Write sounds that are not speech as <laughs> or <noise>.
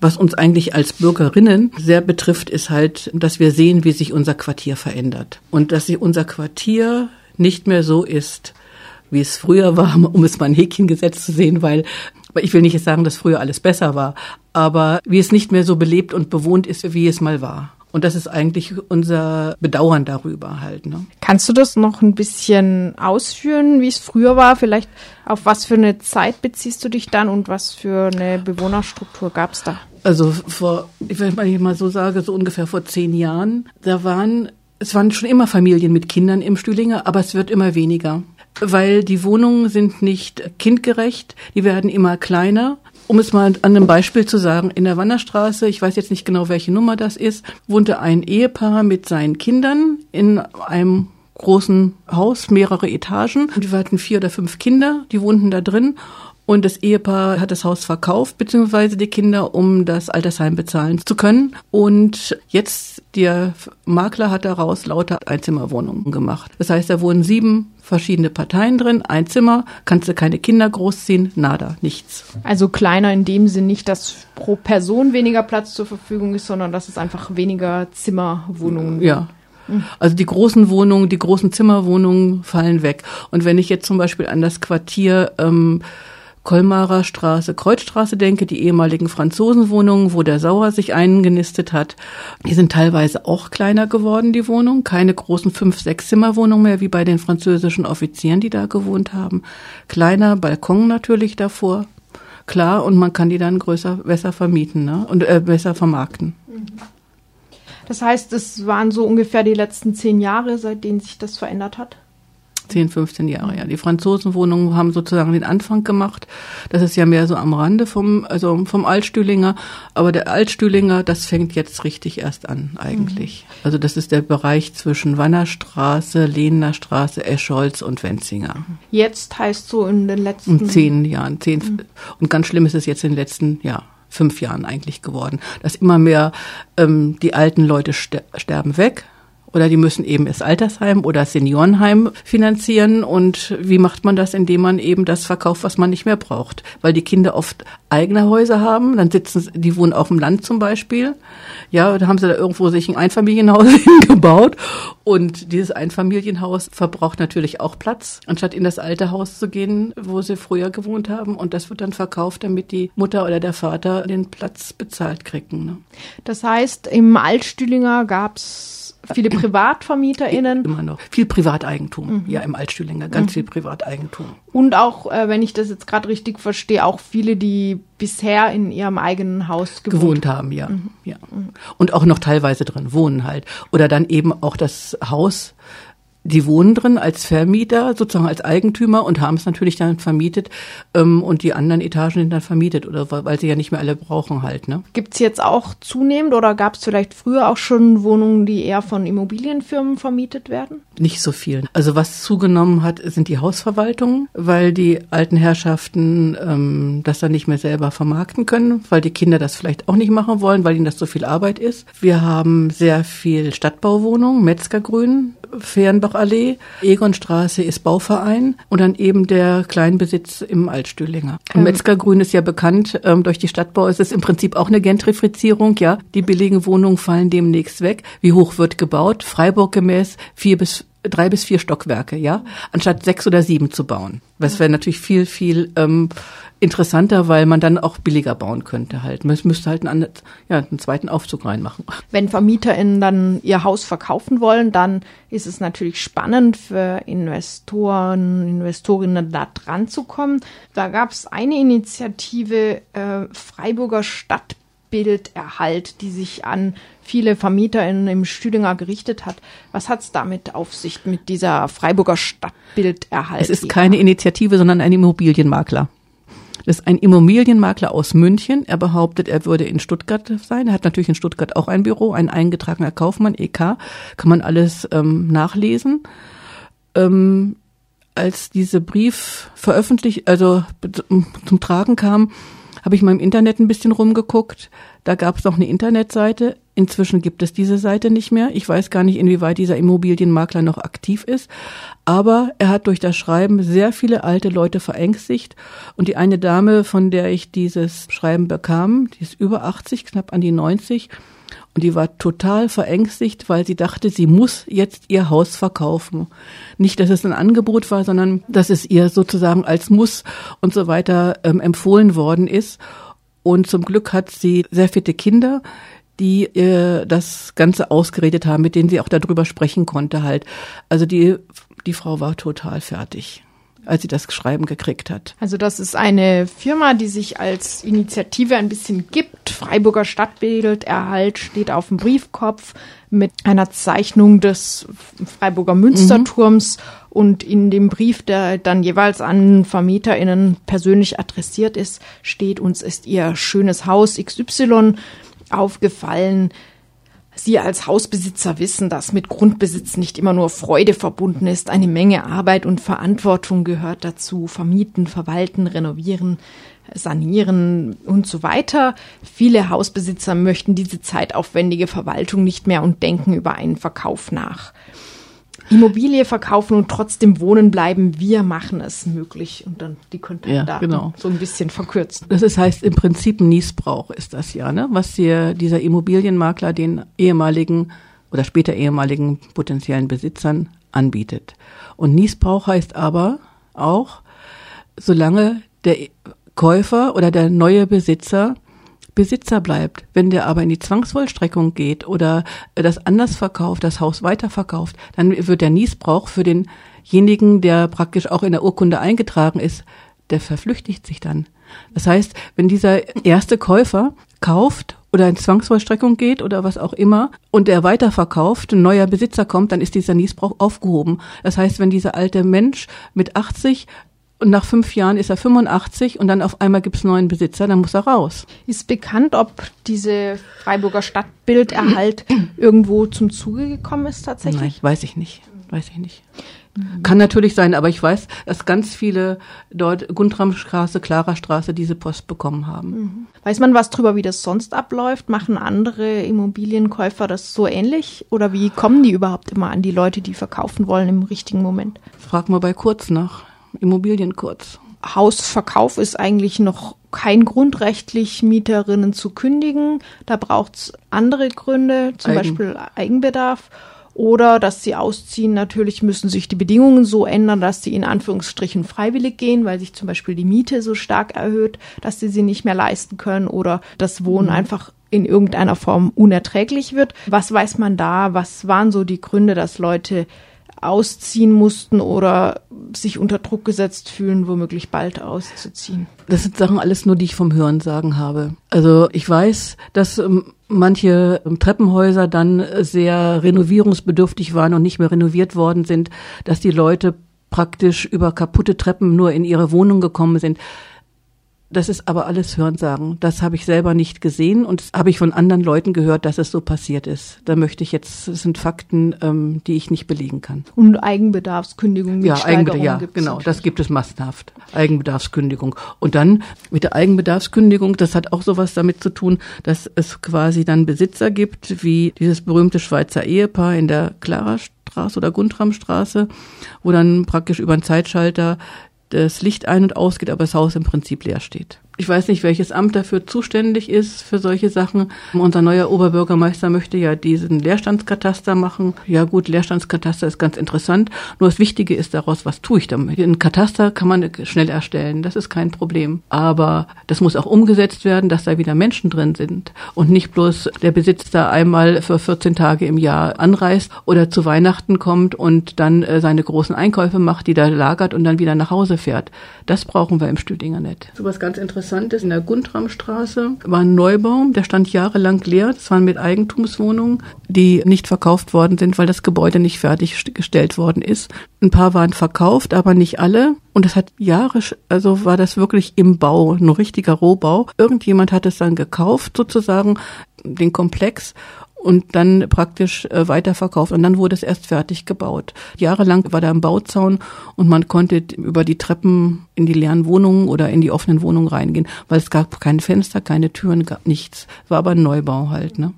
Was uns eigentlich als Bürgerinnen sehr betrifft, ist halt, dass wir sehen, wie sich unser Quartier verändert. Und dass sich unser Quartier nicht mehr so ist, wie es früher war, <laughs> um es mal ein Häkchen gesetzt zu sehen, weil ich will nicht sagen, dass früher alles besser war, aber wie es nicht mehr so belebt und bewohnt ist, wie es mal war. Und das ist eigentlich unser Bedauern darüber halt. Ne? Kannst du das noch ein bisschen ausführen, wie es früher war? Vielleicht auf was für eine Zeit beziehst du dich dann und was für eine Bewohnerstruktur gab es da? Also vor, ich will mal so sagen, so ungefähr vor zehn Jahren, da waren, es waren schon immer Familien mit Kindern im Stühlinger, aber es wird immer weniger weil die Wohnungen sind nicht kindgerecht, die werden immer kleiner. Um es mal an einem Beispiel zu sagen, in der Wanderstraße, ich weiß jetzt nicht genau, welche Nummer das ist, wohnte ein Ehepaar mit seinen Kindern in einem großen Haus, mehrere Etagen. Die hatten vier oder fünf Kinder, die wohnten da drin. Und das Ehepaar hat das Haus verkauft, beziehungsweise die Kinder, um das Altersheim bezahlen zu können. Und jetzt, der Makler hat daraus lauter Einzimmerwohnungen gemacht. Das heißt, da wohnen sieben verschiedene Parteien drin, ein Zimmer, kannst du keine Kinder großziehen, nada, nichts. Also kleiner in dem Sinn nicht, dass pro Person weniger Platz zur Verfügung ist, sondern dass es einfach weniger Zimmerwohnungen gibt. Ja, also die großen Wohnungen, die großen Zimmerwohnungen fallen weg. Und wenn ich jetzt zum Beispiel an das Quartier ähm, Kolmarer Straße, Kreuzstraße denke, die ehemaligen Franzosenwohnungen, wo der Sauer sich eingenistet hat, die sind teilweise auch kleiner geworden, die Wohnungen. Keine großen fünf, sechs Zimmerwohnungen mehr, wie bei den französischen Offizieren, die da gewohnt haben. Kleiner Balkon natürlich davor. Klar, und man kann die dann größer, besser vermieten ne? und äh, besser vermarkten. Das heißt, es waren so ungefähr die letzten zehn Jahre, seitdem sich das verändert hat? 10, 15 Jahre, ja. Die Franzosenwohnungen haben sozusagen den Anfang gemacht. Das ist ja mehr so am Rande vom, also vom Altstühlinger. Aber der Altstühlinger, das fängt jetzt richtig erst an, eigentlich. Mhm. Also das ist der Bereich zwischen Wannerstraße, Lehner Straße, Escholz und Wenzinger. Jetzt heißt so in den letzten... In zehn Jahren, zehn. Mhm. Und ganz schlimm ist es jetzt in den letzten, ja, fünf Jahren eigentlich geworden, dass immer mehr ähm, die alten Leute ster sterben weg, oder die müssen eben das Altersheim oder das Seniorenheim finanzieren. Und wie macht man das, indem man eben das verkauft, was man nicht mehr braucht? Weil die Kinder oft eigene Häuser haben, dann sitzen, die wohnen auf dem Land zum Beispiel. Ja, da haben sie da irgendwo sich ein Einfamilienhaus <laughs> hingebaut. Und dieses Einfamilienhaus verbraucht natürlich auch Platz, anstatt in das alte Haus zu gehen, wo sie früher gewohnt haben. Und das wird dann verkauft, damit die Mutter oder der Vater den Platz bezahlt kriegen. Ne? Das heißt, im Altstühlinger gab's viele PrivatvermieterInnen. Immer noch. Viel Privateigentum, mhm. ja, im Altstühlinger, ganz mhm. viel Privateigentum. Und auch, äh, wenn ich das jetzt gerade richtig verstehe, auch viele, die bisher in ihrem eigenen Haus gewohnt, gewohnt haben, ja. Mhm. ja. Und auch noch teilweise drin wohnen halt. Oder dann eben auch das Haus die wohnen drin als Vermieter, sozusagen als Eigentümer und haben es natürlich dann vermietet ähm, und die anderen Etagen sind dann vermietet oder weil sie ja nicht mehr alle brauchen halt. Ne? Gibt es jetzt auch zunehmend oder gab es vielleicht früher auch schon Wohnungen, die eher von Immobilienfirmen vermietet werden? Nicht so viel. Also was zugenommen hat, sind die Hausverwaltungen, weil die alten Herrschaften ähm, das dann nicht mehr selber vermarkten können, weil die Kinder das vielleicht auch nicht machen wollen, weil ihnen das so viel Arbeit ist. Wir haben sehr viel Stadtbauwohnungen, Metzgergrün, Fehrenbachallee, Egonstraße ist Bauverein und dann eben der Kleinbesitz im Altstühlinger. Und. Metzgergrün ist ja bekannt ähm, durch die Stadtbau. Es ist im Prinzip auch eine Gentrifizierung, ja. Die billigen Wohnungen fallen demnächst weg. Wie hoch wird gebaut? Freiburg gemäß vier bis drei bis vier Stockwerke, ja, anstatt sechs oder sieben zu bauen. Das wäre natürlich viel, viel ähm, interessanter, weil man dann auch billiger bauen könnte halt. Man müsste halt einen, ja, einen zweiten Aufzug reinmachen. <laughs> Wenn VermieterInnen dann ihr Haus verkaufen wollen, dann ist es natürlich spannend für Investoren, Investorinnen da dran zu kommen. Da gab es eine Initiative äh, Freiburger Stadtbilderhalt, die sich an viele VermieterInnen im Stüdinger gerichtet hat. Was hat es damit auf sich mit dieser Freiburger Stadtbilderhalt? Es ist keine Initiative, sondern ein Immobilienmakler. Das ist ein Immobilienmakler aus München. Er behauptet, er würde in Stuttgart sein. Er hat natürlich in Stuttgart auch ein Büro, ein eingetragener Kaufmann, EK. Kann man alles ähm, nachlesen. Ähm, als dieser Brief veröffentlicht, also zum Tragen kam, habe ich mal im Internet ein bisschen rumgeguckt. Da gab es noch eine Internetseite. Inzwischen gibt es diese Seite nicht mehr. Ich weiß gar nicht, inwieweit dieser Immobilienmakler noch aktiv ist. Aber er hat durch das Schreiben sehr viele alte Leute verängstigt. Und die eine Dame, von der ich dieses Schreiben bekam, die ist über 80, knapp an die 90, und die war total verängstigt, weil sie dachte, sie muss jetzt ihr Haus verkaufen. Nicht, dass es ein Angebot war, sondern dass es ihr sozusagen als Muss und so weiter ähm, empfohlen worden ist. Und zum Glück hat sie sehr fitte Kinder, die äh, das Ganze ausgeredet haben, mit denen sie auch darüber sprechen konnte halt. Also die, die Frau war total fertig als sie das Schreiben gekriegt hat. Also das ist eine Firma, die sich als Initiative ein bisschen gibt. Freiburger Stadtbild Erhalt steht auf dem Briefkopf mit einer Zeichnung des Freiburger Münsterturms mhm. und in dem Brief, der dann jeweils an VermieterInnen persönlich adressiert ist, steht, uns ist ihr schönes Haus XY aufgefallen. Sie als Hausbesitzer wissen, dass mit Grundbesitz nicht immer nur Freude verbunden ist. Eine Menge Arbeit und Verantwortung gehört dazu. Vermieten, verwalten, renovieren, sanieren und so weiter. Viele Hausbesitzer möchten diese zeitaufwendige Verwaltung nicht mehr und denken über einen Verkauf nach. Immobilie verkaufen und trotzdem wohnen bleiben, wir machen es möglich. Und dann die Kontaktdaten ja, genau. so ein bisschen verkürzen. Das ist, heißt im Prinzip Niesbrauch ist das ja, ne? was hier dieser Immobilienmakler den ehemaligen oder später ehemaligen potenziellen Besitzern anbietet. Und Niesbrauch heißt aber auch, solange der Käufer oder der neue Besitzer Besitzer bleibt. Wenn der aber in die Zwangsvollstreckung geht oder das anders verkauft, das Haus weiterverkauft, dann wird der Niesbrauch für denjenigen, der praktisch auch in der Urkunde eingetragen ist, der verflüchtigt sich dann. Das heißt, wenn dieser erste Käufer kauft oder in Zwangsvollstreckung geht oder was auch immer und der weiterverkauft, ein neuer Besitzer kommt, dann ist dieser Niesbrauch aufgehoben. Das heißt, wenn dieser alte Mensch mit 80 und nach fünf Jahren ist er 85 und dann auf einmal gibt es neuen Besitzer, dann muss er raus. Ist bekannt, ob diese Freiburger Stadtbilderhalt irgendwo zum Zuge gekommen ist tatsächlich? Nein, weiß ich nicht. Weiß ich nicht. Kann natürlich sein, aber ich weiß, dass ganz viele dort Guntramstraße, Klarerstraße diese Post bekommen haben. Mhm. Weiß man was drüber, wie das sonst abläuft? Machen andere Immobilienkäufer das so ähnlich? Oder wie kommen die überhaupt immer an die Leute, die verkaufen wollen im richtigen Moment? Frag mal bei Kurz nach. Immobilien kurz. Hausverkauf ist eigentlich noch kein Grund rechtlich, Mieterinnen zu kündigen. Da braucht es andere Gründe, zum Eigen. Beispiel Eigenbedarf. Oder dass sie ausziehen, natürlich müssen sich die Bedingungen so ändern, dass sie in Anführungsstrichen freiwillig gehen, weil sich zum Beispiel die Miete so stark erhöht, dass sie sie nicht mehr leisten können oder das Wohnen mhm. einfach in irgendeiner Form unerträglich wird. Was weiß man da? Was waren so die Gründe, dass Leute ausziehen mussten oder sich unter Druck gesetzt fühlen, womöglich bald auszuziehen. Das sind Sachen alles nur, die ich vom Hören sagen habe. Also ich weiß, dass ähm, manche ähm, Treppenhäuser dann sehr renovierungsbedürftig waren und nicht mehr renoviert worden sind, dass die Leute praktisch über kaputte Treppen nur in ihre Wohnung gekommen sind. Das ist aber alles Hörensagen. Das habe ich selber nicht gesehen und habe ich von anderen Leuten gehört, dass es so passiert ist. Da möchte ich jetzt, das sind Fakten, ähm, die ich nicht belegen kann. Und Eigenbedarfskündigung mit ja, Eigenbedarf, ja, genau, das gibt es massenhaft. Eigenbedarfskündigung. Und dann mit der Eigenbedarfskündigung, das hat auch sowas damit zu tun, dass es quasi dann Besitzer gibt, wie dieses berühmte Schweizer Ehepaar in der Clara Straße oder Guntramstraße, wo dann praktisch über einen Zeitschalter das Licht ein- und ausgeht, aber das Haus im Prinzip leer steht. Ich weiß nicht, welches Amt dafür zuständig ist für solche Sachen. Unser neuer Oberbürgermeister möchte ja diesen Leerstandskataster machen. Ja gut, Leerstandskataster ist ganz interessant. Nur das Wichtige ist daraus, was tue ich damit? Ein Kataster kann man schnell erstellen, das ist kein Problem. Aber das muss auch umgesetzt werden, dass da wieder Menschen drin sind und nicht bloß der Besitzer einmal für 14 Tage im Jahr anreist oder zu Weihnachten kommt und dann äh, seine großen Einkäufe macht, die da lagert und dann wieder nach Hause fährt. Das brauchen wir im Stüdinger nicht. So was ganz Interessantes interessant ist, in der Guntramstraße war ein Neubau, der stand jahrelang leer. Das waren mit Eigentumswohnungen, die nicht verkauft worden sind, weil das Gebäude nicht fertiggestellt worden ist. Ein paar waren verkauft, aber nicht alle. Und das hat Jahre, also war das wirklich im Bau, ein richtiger Rohbau. Irgendjemand hat es dann gekauft, sozusagen, den Komplex und dann praktisch äh, weiterverkauft. Und dann wurde es erst fertig gebaut. Jahrelang war da ein Bauzaun und man konnte über die Treppen in die leeren Wohnungen oder in die offenen Wohnungen reingehen, weil es gab kein Fenster, keine Türen, gab nichts. War aber ein Neubau halt, ne?